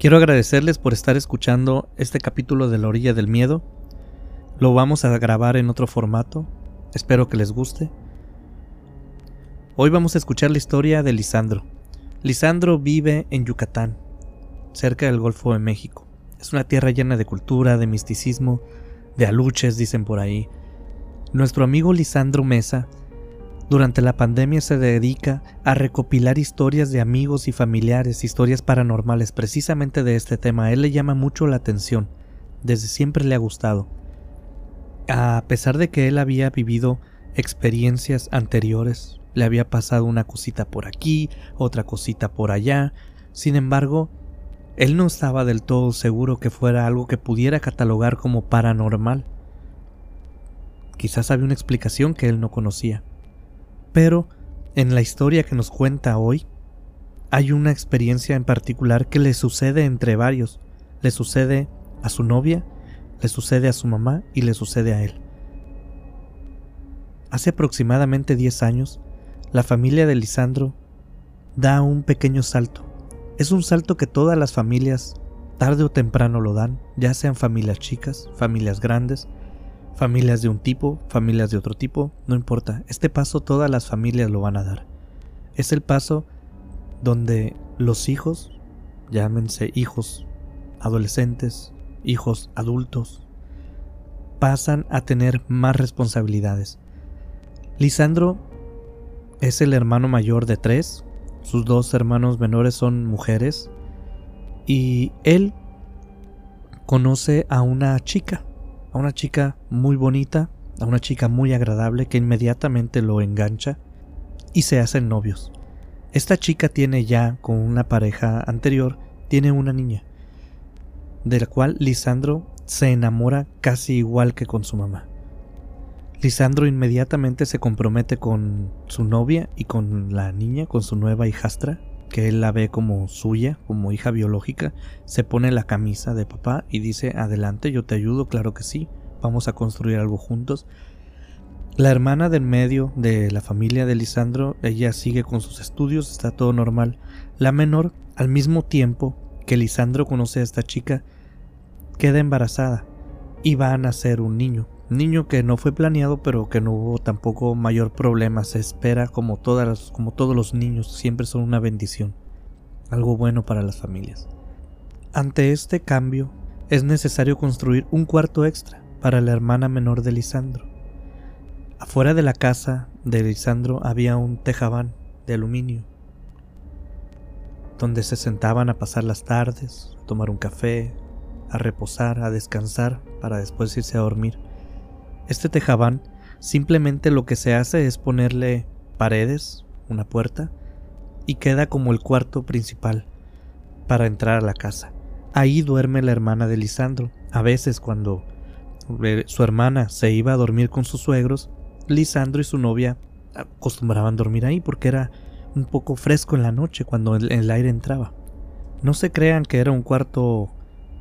Quiero agradecerles por estar escuchando este capítulo de La Orilla del Miedo. Lo vamos a grabar en otro formato. Espero que les guste. Hoy vamos a escuchar la historia de Lisandro. Lisandro vive en Yucatán, cerca del Golfo de México. Es una tierra llena de cultura, de misticismo, de aluches, dicen por ahí. Nuestro amigo Lisandro Mesa durante la pandemia se dedica a recopilar historias de amigos y familiares, historias paranormales, precisamente de este tema. A él le llama mucho la atención, desde siempre le ha gustado. A pesar de que él había vivido experiencias anteriores, le había pasado una cosita por aquí, otra cosita por allá, sin embargo, él no estaba del todo seguro que fuera algo que pudiera catalogar como paranormal. Quizás había una explicación que él no conocía. Pero en la historia que nos cuenta hoy, hay una experiencia en particular que le sucede entre varios. Le sucede a su novia, le sucede a su mamá y le sucede a él. Hace aproximadamente 10 años, la familia de Lisandro da un pequeño salto. Es un salto que todas las familias tarde o temprano lo dan, ya sean familias chicas, familias grandes, familias de un tipo, familias de otro tipo, no importa. Este paso todas las familias lo van a dar. Es el paso donde los hijos, llámense hijos adolescentes, hijos adultos, pasan a tener más responsabilidades. Lisandro es el hermano mayor de tres, sus dos hermanos menores son mujeres y él conoce a una chica, a una chica muy bonita, a una chica muy agradable que inmediatamente lo engancha y se hacen novios. Esta chica tiene ya con una pareja anterior, tiene una niña, de la cual Lisandro se enamora casi igual que con su mamá. Lisandro inmediatamente se compromete con su novia y con la niña, con su nueva hijastra, que él la ve como suya, como hija biológica, se pone la camisa de papá y dice, adelante, yo te ayudo, claro que sí, vamos a construir algo juntos. La hermana del medio de la familia de Lisandro, ella sigue con sus estudios, está todo normal. La menor, al mismo tiempo que Lisandro conoce a esta chica, queda embarazada y va a nacer un niño. Niño que no fue planeado, pero que no hubo tampoco mayor problema. Se espera como, todas como todos los niños, siempre son una bendición. Algo bueno para las familias. Ante este cambio, es necesario construir un cuarto extra para la hermana menor de Lisandro. Afuera de la casa de Lisandro había un tejabán de aluminio, donde se sentaban a pasar las tardes, a tomar un café, a reposar, a descansar, para después irse a dormir. Este tejabán simplemente lo que se hace es ponerle paredes, una puerta, y queda como el cuarto principal para entrar a la casa. Ahí duerme la hermana de Lisandro. A veces cuando eh, su hermana se iba a dormir con sus suegros, Lisandro y su novia acostumbraban dormir ahí porque era un poco fresco en la noche cuando el, aire entraba. No se crean que era un cuarto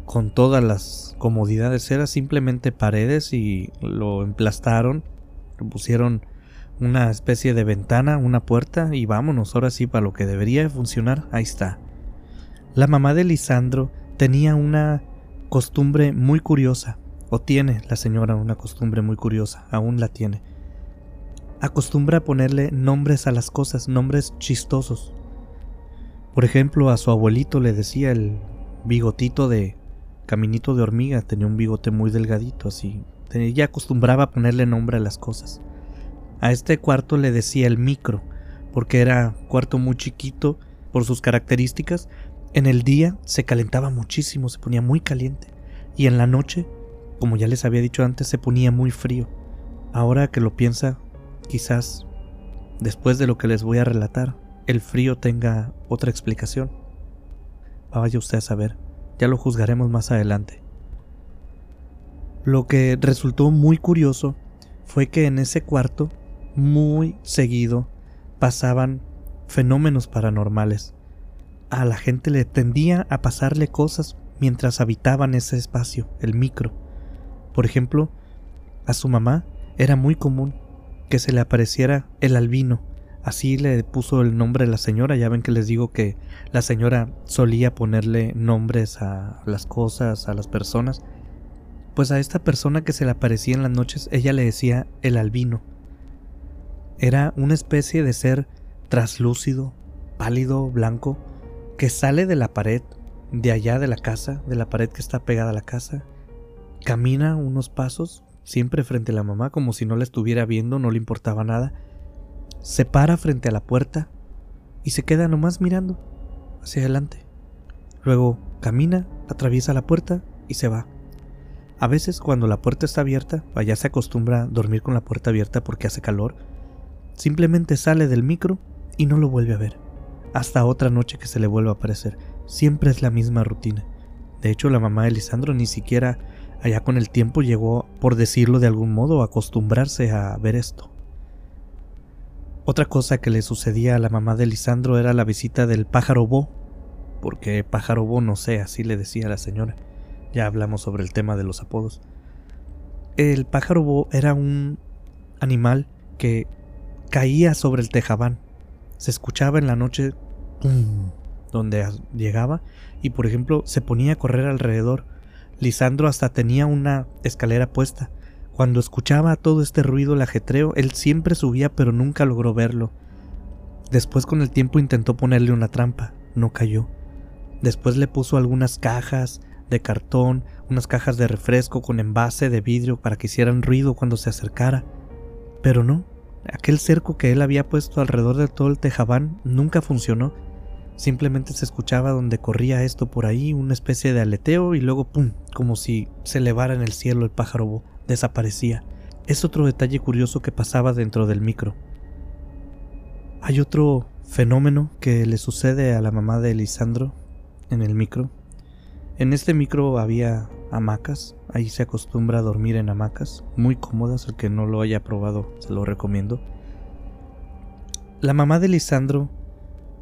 con todas las comodidades, era simplemente paredes y lo emplastaron, pusieron una especie de ventana, una puerta y vámonos, ahora sí, para lo que debería funcionar, ahí está. La mamá de Lisandro tenía una costumbre muy curiosa, o tiene la señora una costumbre muy curiosa, aún la tiene. Acostumbra a ponerle nombres a las cosas, nombres chistosos. Por ejemplo, a su abuelito le decía el bigotito de Caminito de hormiga tenía un bigote muy delgadito, así. Ella acostumbraba a ponerle nombre a las cosas. A este cuarto le decía el micro, porque era cuarto muy chiquito por sus características. En el día se calentaba muchísimo, se ponía muy caliente. Y en la noche, como ya les había dicho antes, se ponía muy frío. Ahora que lo piensa, quizás, después de lo que les voy a relatar, el frío tenga otra explicación. Vaya usted a saber. Ya lo juzgaremos más adelante. Lo que resultó muy curioso fue que en ese cuarto, muy seguido, pasaban fenómenos paranormales. A la gente le tendía a pasarle cosas mientras habitaban ese espacio, el micro. Por ejemplo, a su mamá era muy común que se le apareciera el albino Así le puso el nombre de la señora. Ya ven que les digo que la señora solía ponerle nombres a las cosas, a las personas. Pues a esta persona que se le aparecía en las noches, ella le decía el albino. Era una especie de ser traslúcido, pálido, blanco, que sale de la pared, de allá de la casa, de la pared que está pegada a la casa, camina unos pasos, siempre frente a la mamá, como si no la estuviera viendo, no le importaba nada, se para frente a la puerta y se queda nomás mirando hacia adelante. Luego camina, atraviesa la puerta y se va. A veces cuando la puerta está abierta, allá se acostumbra a dormir con la puerta abierta porque hace calor, simplemente sale del micro y no lo vuelve a ver. Hasta otra noche que se le vuelve a aparecer. Siempre es la misma rutina. De hecho, la mamá de Lisandro ni siquiera allá con el tiempo llegó, por decirlo de algún modo, a acostumbrarse a ver esto. Otra cosa que le sucedía a la mamá de Lisandro era la visita del pájaro bo, porque pájaro bo no sé, así le decía la señora. Ya hablamos sobre el tema de los apodos. El pájaro bo era un animal que caía sobre el tejabán. Se escuchaba en la noche donde llegaba y por ejemplo se ponía a correr alrededor. Lisandro hasta tenía una escalera puesta cuando escuchaba todo este ruido, el ajetreo, él siempre subía pero nunca logró verlo. Después con el tiempo intentó ponerle una trampa, no cayó. Después le puso algunas cajas de cartón, unas cajas de refresco con envase de vidrio para que hicieran ruido cuando se acercara. Pero no, aquel cerco que él había puesto alrededor de todo el tejabán nunca funcionó. Simplemente se escuchaba donde corría esto por ahí, una especie de aleteo y luego ¡pum! como si se elevara en el cielo el pájaro desaparecía. Es otro detalle curioso que pasaba dentro del micro. Hay otro fenómeno que le sucede a la mamá de Lisandro en el micro. En este micro había hamacas, ahí se acostumbra a dormir en hamacas, muy cómodas, el que no lo haya probado se lo recomiendo. La mamá de Lisandro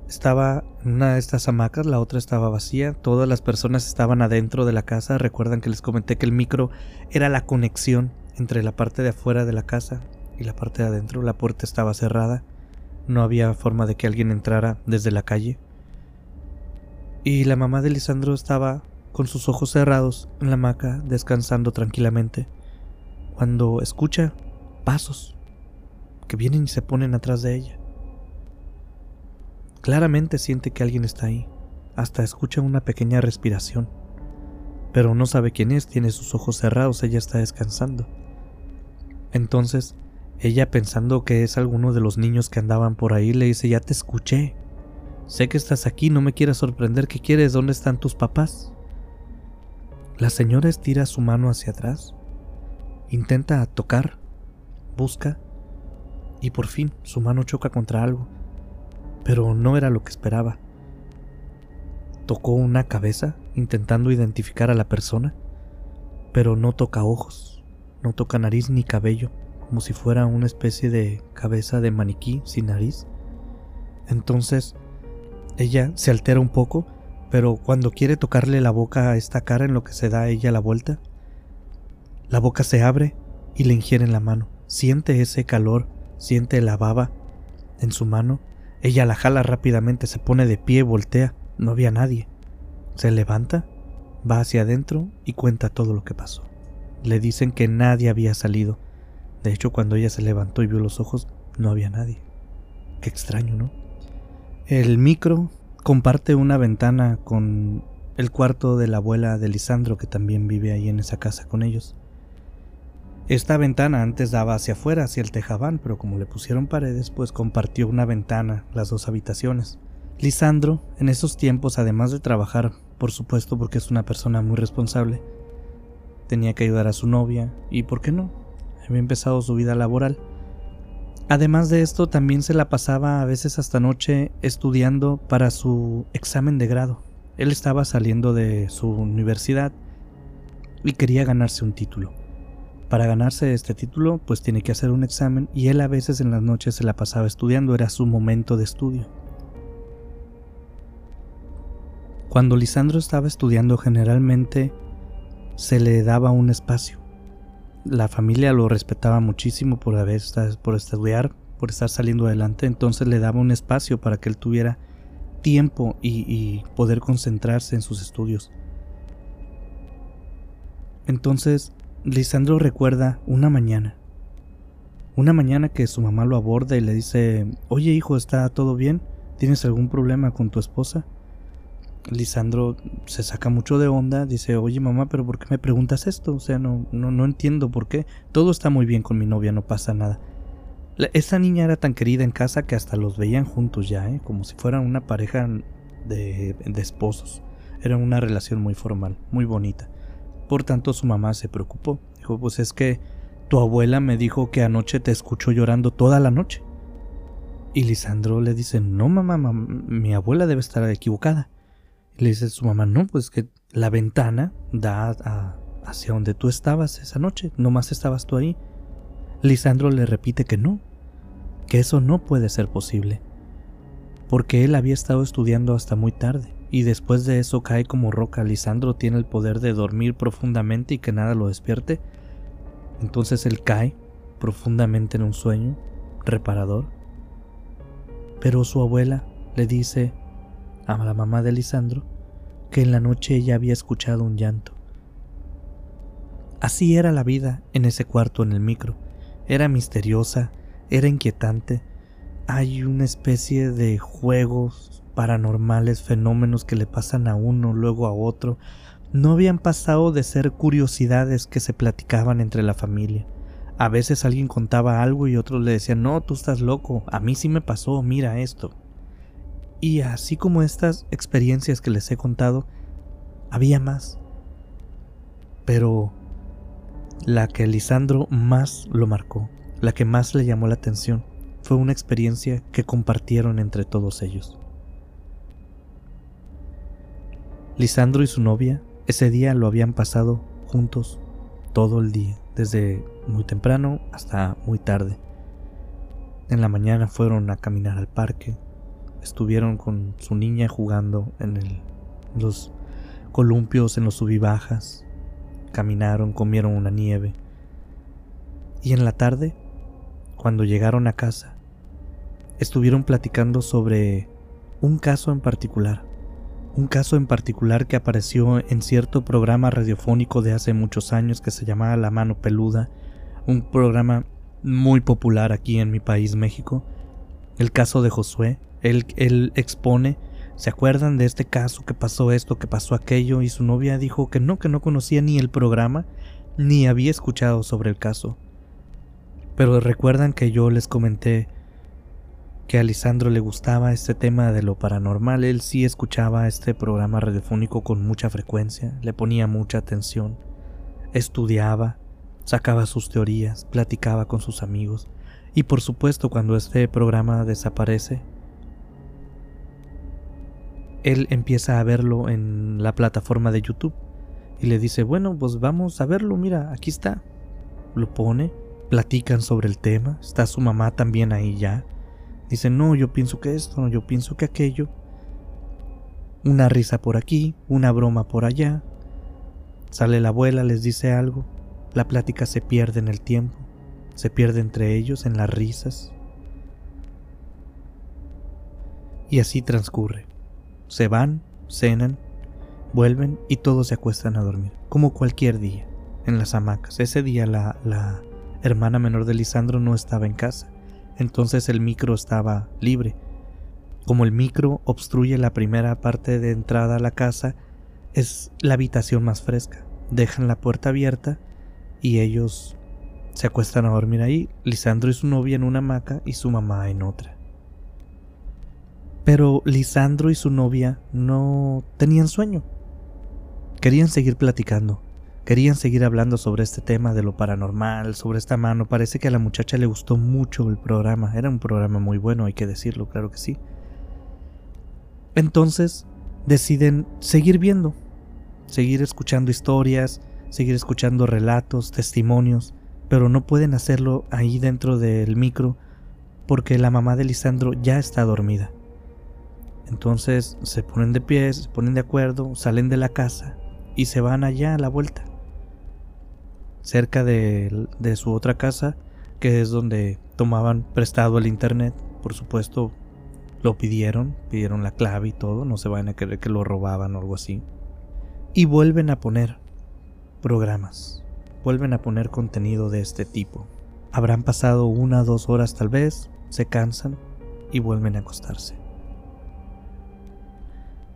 estaba una de estas hamacas, la otra estaba vacía, todas las personas estaban adentro de la casa, recuerdan que les comenté que el micro era la conexión entre la parte de afuera de la casa y la parte de adentro, la puerta estaba cerrada, no había forma de que alguien entrara desde la calle. Y la mamá de Lisandro estaba con sus ojos cerrados en la hamaca, descansando tranquilamente, cuando escucha pasos que vienen y se ponen atrás de ella. Claramente siente que alguien está ahí, hasta escucha una pequeña respiración. Pero no sabe quién es, tiene sus ojos cerrados, ella está descansando. Entonces, ella pensando que es alguno de los niños que andaban por ahí, le dice, ya te escuché. Sé que estás aquí, no me quieras sorprender, ¿qué quieres? ¿Dónde están tus papás? La señora estira su mano hacia atrás, intenta tocar, busca, y por fin su mano choca contra algo pero no era lo que esperaba. Tocó una cabeza intentando identificar a la persona, pero no toca ojos, no toca nariz ni cabello, como si fuera una especie de cabeza de maniquí sin nariz. Entonces, ella se altera un poco, pero cuando quiere tocarle la boca a esta cara en lo que se da ella la vuelta, la boca se abre y le ingiere en la mano. Siente ese calor, siente la baba en su mano ella la jala rápidamente, se pone de pie, voltea. No había nadie. Se levanta, va hacia adentro y cuenta todo lo que pasó. Le dicen que nadie había salido. De hecho, cuando ella se levantó y vio los ojos, no había nadie. Qué extraño, ¿no? El micro comparte una ventana con el cuarto de la abuela de Lisandro, que también vive ahí en esa casa con ellos. Esta ventana antes daba hacia afuera, hacia el tejabán, pero como le pusieron paredes, pues compartió una ventana las dos habitaciones. Lisandro, en esos tiempos, además de trabajar, por supuesto porque es una persona muy responsable, tenía que ayudar a su novia y, ¿por qué no? Había empezado su vida laboral. Además de esto, también se la pasaba a veces hasta noche estudiando para su examen de grado. Él estaba saliendo de su universidad y quería ganarse un título. Para ganarse este título, pues tiene que hacer un examen y él a veces en las noches se la pasaba estudiando, era su momento de estudio. Cuando Lisandro estaba estudiando generalmente se le daba un espacio. La familia lo respetaba muchísimo por, haber, por estudiar, por estar saliendo adelante, entonces le daba un espacio para que él tuviera tiempo y, y poder concentrarse en sus estudios. Entonces, Lisandro recuerda una mañana. Una mañana que su mamá lo aborda y le dice, oye hijo, ¿está todo bien? ¿Tienes algún problema con tu esposa? Lisandro se saca mucho de onda, dice, oye mamá, pero ¿por qué me preguntas esto? O sea, no, no, no entiendo por qué. Todo está muy bien con mi novia, no pasa nada. esa niña era tan querida en casa que hasta los veían juntos ya, ¿eh? como si fueran una pareja de, de esposos. Era una relación muy formal, muy bonita. Por tanto, su mamá se preocupó. Dijo, pues es que tu abuela me dijo que anoche te escuchó llorando toda la noche. Y Lisandro le dice, no mamá, mi abuela debe estar equivocada. Le dice su mamá, no, pues que la ventana da hacia donde tú estabas esa noche, nomás estabas tú ahí. Lisandro le repite que no, que eso no puede ser posible, porque él había estado estudiando hasta muy tarde, y después de eso cae como roca. Lisandro tiene el poder de dormir profundamente y que nada lo despierte. Entonces él cae profundamente en un sueño reparador. Pero su abuela le dice a la mamá de Lisandro que en la noche ella había escuchado un llanto. Así era la vida en ese cuarto en el micro. Era misteriosa, era inquietante. Hay una especie de juegos paranormales, fenómenos que le pasan a uno, luego a otro. No habían pasado de ser curiosidades que se platicaban entre la familia. A veces alguien contaba algo y otros le decían, no, tú estás loco, a mí sí me pasó, mira esto. Y así como estas experiencias que les he contado, había más. Pero la que Lisandro más lo marcó, la que más le llamó la atención, fue una experiencia que compartieron entre todos ellos. Lisandro y su novia ese día lo habían pasado juntos todo el día, desde muy temprano hasta muy tarde. En la mañana fueron a caminar al parque, estuvieron con su niña jugando en los columpios, en los subibajas, caminaron, comieron una nieve. Y en la tarde, cuando llegaron a casa, estuvieron platicando sobre un caso en particular, un caso en particular que apareció en cierto programa radiofónico de hace muchos años que se llamaba La Mano Peluda, un programa muy popular aquí en mi país, México, el caso de Josué, él, expone, ¿se acuerdan de este caso que pasó esto, que pasó aquello? Y su novia dijo que no, que no conocía ni el programa, ni había escuchado sobre el caso. Pero recuerdan que yo les comenté que a Lisandro le gustaba este tema de lo paranormal, él sí escuchaba este programa radiofónico con mucha frecuencia, le ponía mucha atención, estudiaba, sacaba sus teorías, platicaba con sus amigos, y por supuesto cuando este programa desaparece, él empieza a verlo en la plataforma de YouTube y le dice, bueno, pues vamos a verlo, mira, aquí está. Lo pone, platican sobre el tema, está su mamá también ahí ya. Dice, no, yo pienso que esto, no, yo pienso que aquello. Una risa por aquí, una broma por allá. Sale la abuela, les dice algo. La plática se pierde en el tiempo, se pierde entre ellos en las risas. Y así transcurre. Se van, cenan, vuelven y todos se acuestan a dormir, como cualquier día, en las hamacas. Ese día la, la hermana menor de Lisandro no estaba en casa, entonces el micro estaba libre. Como el micro obstruye la primera parte de entrada a la casa, es la habitación más fresca. Dejan la puerta abierta y ellos se acuestan a dormir ahí, Lisandro y su novia en una hamaca y su mamá en otra. Pero Lisandro y su novia no tenían sueño. Querían seguir platicando, querían seguir hablando sobre este tema de lo paranormal, sobre esta mano. Parece que a la muchacha le gustó mucho el programa. Era un programa muy bueno, hay que decirlo, claro que sí. Entonces deciden seguir viendo, seguir escuchando historias, seguir escuchando relatos, testimonios, pero no pueden hacerlo ahí dentro del micro porque la mamá de Lisandro ya está dormida. Entonces se ponen de pie, se ponen de acuerdo, salen de la casa y se van allá a la vuelta. Cerca de, su otra casa, que es donde tomaban prestado el internet, por supuesto lo pidieron, pidieron la clave y todo, no se vayan a creer que lo robaban o algo así. Y vuelven a poner programas, vuelven a poner contenido de este tipo. Habrán pasado una o dos horas tal vez, se cansan y vuelven a acostarse.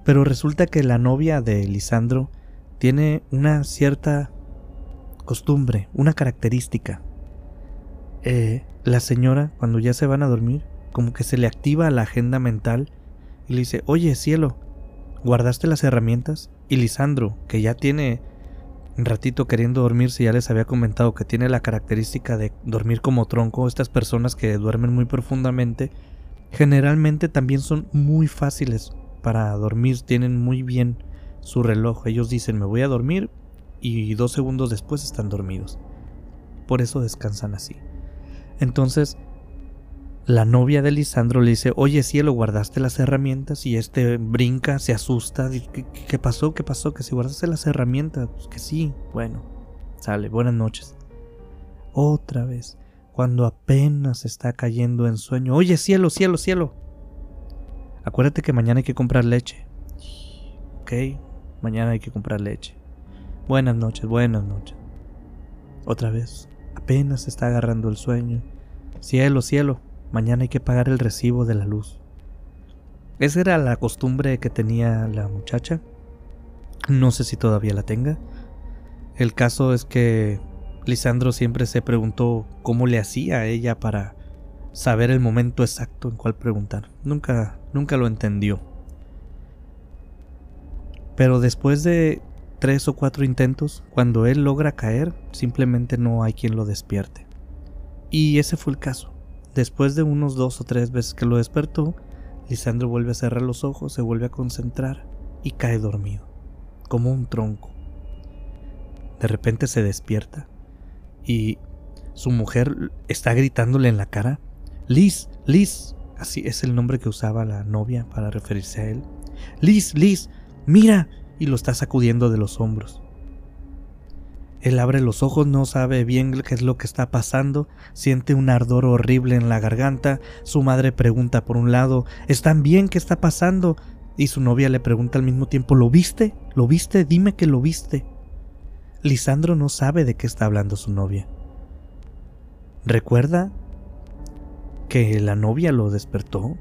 Pero resulta que la novia de Lisandro tiene una cierta costumbre, una característica. Eh, la señora, cuando ya se van a dormir, como que se le activa la agenda mental y le dice, oye cielo, ¿guardaste las herramientas? Y Lisandro, que ya tiene un ratito queriendo dormirse, ya les había comentado que tiene la característica de dormir como tronco, estas personas que duermen muy profundamente, generalmente también son muy fáciles para dormir, tienen muy bien su reloj, ellos dicen me voy a dormir y dos segundos después están dormidos, por eso descansan así. Entonces, la novia de Lisandro le dice, oye cielo, guardaste las herramientas y este brinca, se asusta, ¿qué, pasó? ¿Qué pasó? Que si guardaste las herramientas, pues que sí, bueno, sale, buenas noches. Otra vez, cuando apenas está cayendo en sueño, oye cielo, cielo, cielo. Acuérdate que mañana hay que comprar leche. Ok, mañana hay que comprar leche. Buenas noches, buenas noches. Otra vez, apenas está agarrando el sueño. Cielo, cielo, mañana hay que pagar el recibo de la luz. Esa era la costumbre que tenía la muchacha. No sé si todavía la tenga. El caso es que Lisandro siempre se preguntó cómo le hacía a ella para saber el momento exacto en cuál preguntar. Nunca, nunca lo entendió. Pero después de tres o cuatro intentos, cuando él logra caer, simplemente no hay quien lo despierte. Y ese fue el caso. Después de unos dos o tres veces que lo despertó, Lisandro vuelve a cerrar los ojos, se vuelve a concentrar y cae dormido, como un tronco. De repente se despierta y su mujer está gritándole en la cara, Liz, Liz, así es el nombre que usaba la novia para referirse a él. Liz, Liz, mira, y lo está sacudiendo de los hombros. Él abre los ojos, no sabe bien qué es lo que está pasando, siente un ardor horrible en la garganta, su madre pregunta por un lado, ¿están bien? ¿Qué está pasando? Y su novia le pregunta al mismo tiempo, ¿lo viste? ¿Lo viste? Dime que lo viste. Lisandro no sabe de qué está hablando su novia. ¿Recuerda que la novia lo despertó?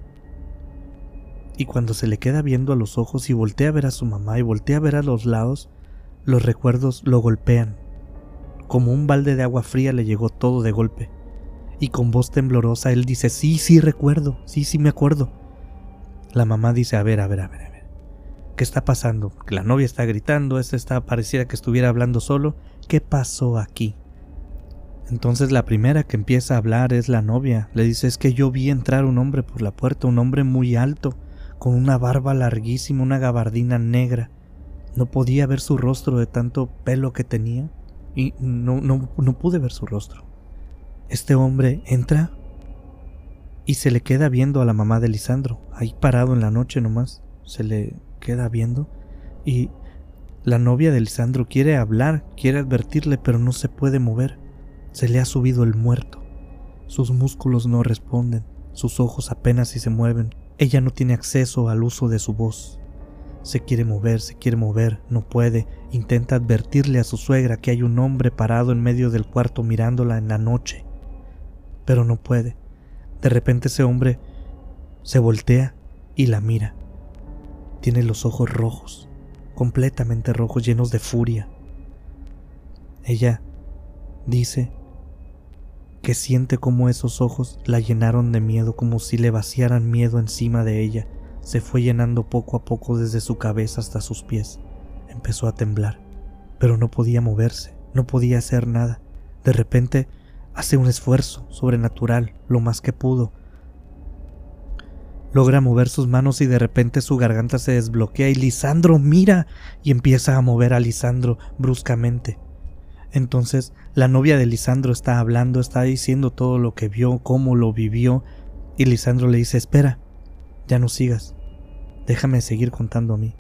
Y cuando se le queda viendo a los ojos y voltea a ver a su mamá y voltea a ver a los lados, los recuerdos lo golpean como un balde de agua fría le llegó todo de golpe. Y con voz temblorosa él dice, sí, sí recuerdo, sí, sí me acuerdo. La mamá dice, a ver, a ver, a ver, a ver. ¿Qué está pasando? La novia está gritando, este está, pareciera que estuviera hablando solo. ¿Qué pasó aquí? Entonces la primera que empieza a hablar es la novia. Le dice, es que yo vi entrar un hombre por la puerta, un hombre muy alto, con una barba larguísima, una gabardina negra. No podía ver su rostro de tanto pelo que tenía y no, no, no pude ver su rostro. Este hombre entra y se le queda viendo a la mamá de Lisandro, ahí parado en la noche nomás, se le queda viendo y la novia de Lisandro quiere hablar, quiere advertirle, pero no se puede mover. Se le ha subido el muerto. Sus músculos no responden, sus ojos apenas si se mueven. Ella no tiene acceso al uso de su voz. Se quiere mover, se quiere mover, no puede. Intenta advertirle a su suegra que hay un hombre parado en medio del cuarto mirándola en la noche. Pero no puede. De repente ese hombre se voltea y la mira. Tiene los ojos rojos, completamente rojos, llenos de furia. Ella dice que siente como esos ojos la llenaron de miedo, como si le vaciaran miedo encima de ella se fue llenando poco a poco desde su cabeza hasta sus pies. Empezó a temblar, pero no podía moverse, no podía hacer nada. De repente hace un esfuerzo sobrenatural, lo más que pudo. Logra mover sus manos y de repente su garganta se desbloquea y Lisandro mira y empieza a mover a Lisandro bruscamente. Entonces la novia de Lisandro está hablando, está diciendo todo lo que vio, cómo lo vivió, y Lisandro le dice, espera, ya no sigas. Déjame seguir contando a mí.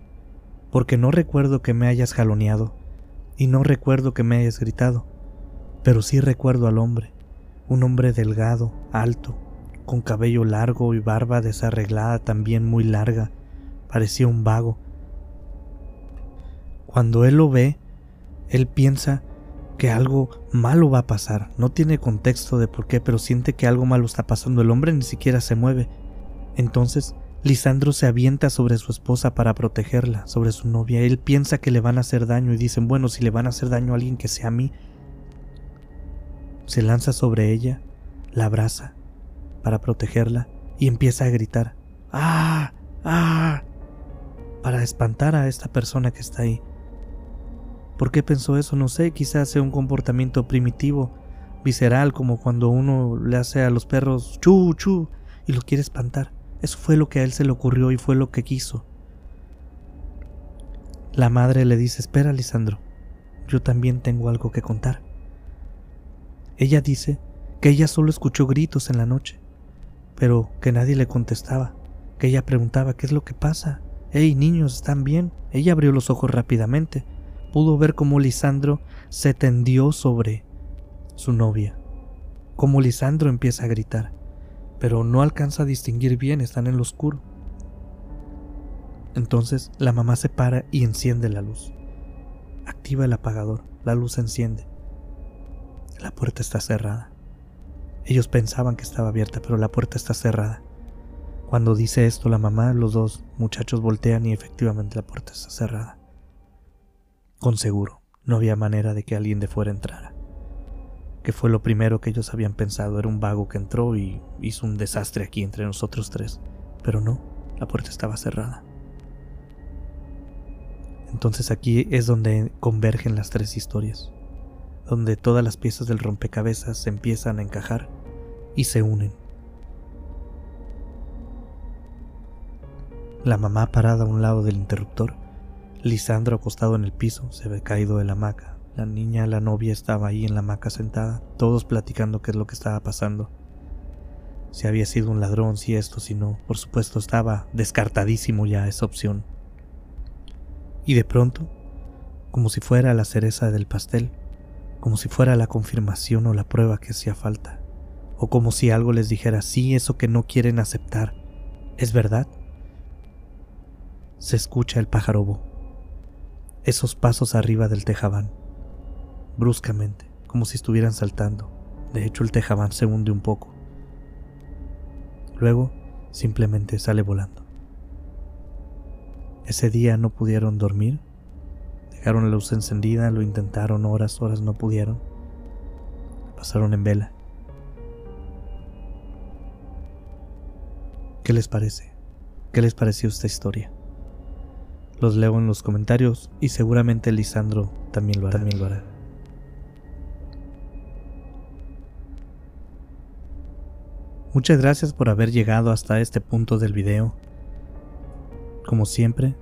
Porque no recuerdo que me hayas jaloneado y no recuerdo que me hayas gritado, pero sí recuerdo al hombre. un hombre delgado, alto, con cabello largo y barba desarreglada también muy larga, parecía un vago. Cuando él lo ve, él piensa que algo malo va a pasar. No tiene contexto de por qué, pero siente que algo malo está pasando. El hombre ni siquiera se mueve. Entonces, Lisandro se avienta sobre su esposa para protegerla, sobre su novia. Él piensa que le van a hacer daño y dicen, bueno, si le van a hacer daño a alguien que sea a mí. Se lanza sobre ella, la abraza para protegerla y empieza a gritar, ¡ah! ¡ah! para espantar a esta persona que está ahí. ¿Por qué pensó eso? No sé, quizás sea un comportamiento primitivo, visceral, como cuando uno le hace a los perros chu chu y lo quiere espantar. Eso fue lo que a él se le ocurrió y fue lo que quiso. La madre le dice, espera, Lisandro, yo también tengo algo que contar. Ella dice que ella solo escuchó gritos en la noche, pero que nadie le contestaba, que ella preguntaba, ¿qué es lo que pasa? Hey, niños, ¿están bien? Ella abrió los ojos rápidamente pudo ver cómo Lisandro se tendió sobre su novia, cómo Lisandro empieza a gritar, pero no alcanza a distinguir bien, están en lo oscuro. Entonces la mamá se para y enciende la luz. Activa el apagador, la luz se enciende. La puerta está cerrada. Ellos pensaban que estaba abierta, pero la puerta está cerrada. Cuando dice esto la mamá, los dos muchachos voltean y efectivamente la puerta está cerrada. Con seguro, no había manera de que alguien de fuera entrara. Que fue lo primero que ellos habían pensado, era un vago que entró y hizo un desastre aquí entre nosotros tres. Pero no, la puerta estaba cerrada. Entonces aquí es donde convergen las tres historias, donde todas las piezas del rompecabezas se empiezan a encajar y se unen. La mamá parada a un lado del interruptor Lisandro acostado en el piso, se ve caído de la hamaca. La niña, la novia, estaba ahí en la hamaca sentada, todos platicando qué es lo que estaba pasando. Si había sido un ladrón, si esto, si no, por supuesto estaba descartadísimo ya esa opción. Y de pronto, como si fuera la cereza del pastel, como si fuera la confirmación o la prueba que hacía falta, o como si algo les dijera, sí, eso que no quieren aceptar, ¿es verdad? Se escucha el pájaro esos pasos arriba del tejabán, bruscamente, como si estuvieran saltando. De hecho, el tejabán se hunde un poco. Luego, simplemente sale volando. Ese día no pudieron dormir. Dejaron la luz encendida, lo intentaron horas, horas, no pudieron. Pasaron en vela. ¿Qué les parece? ¿Qué les pareció esta historia? Los leo en los comentarios y seguramente Lisandro también lo hará. También lo hará. Muchas gracias por haber llegado hasta este punto del video. Como siempre,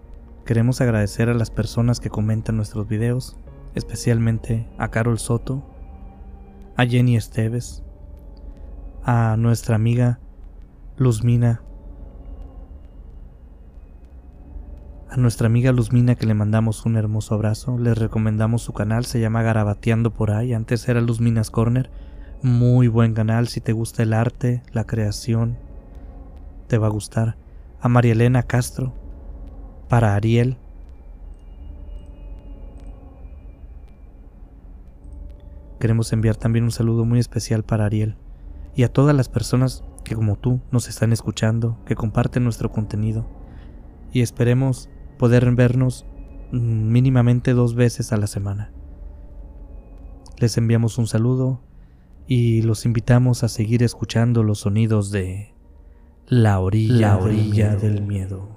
queremos agradecer a las personas que comentan nuestros videos, especialmente a Carol Soto, a Jenny Esteves, a nuestra amiga Luzmina nuestra amiga Luzmina que le mandamos un hermoso abrazo, les recomendamos su canal, se llama Garabateando por ahí, antes era Luzminas Corner, muy buen canal si te gusta el arte, la creación, te va a gustar. A María Elena Castro, para Ariel. Queremos enviar también un saludo muy especial para Ariel y a todas las personas que como tú nos están escuchando, que comparten nuestro contenido y esperemos poder vernos mínimamente dos veces a la semana. Les enviamos un saludo y los invitamos a seguir escuchando los sonidos de La orilla, la orilla del miedo.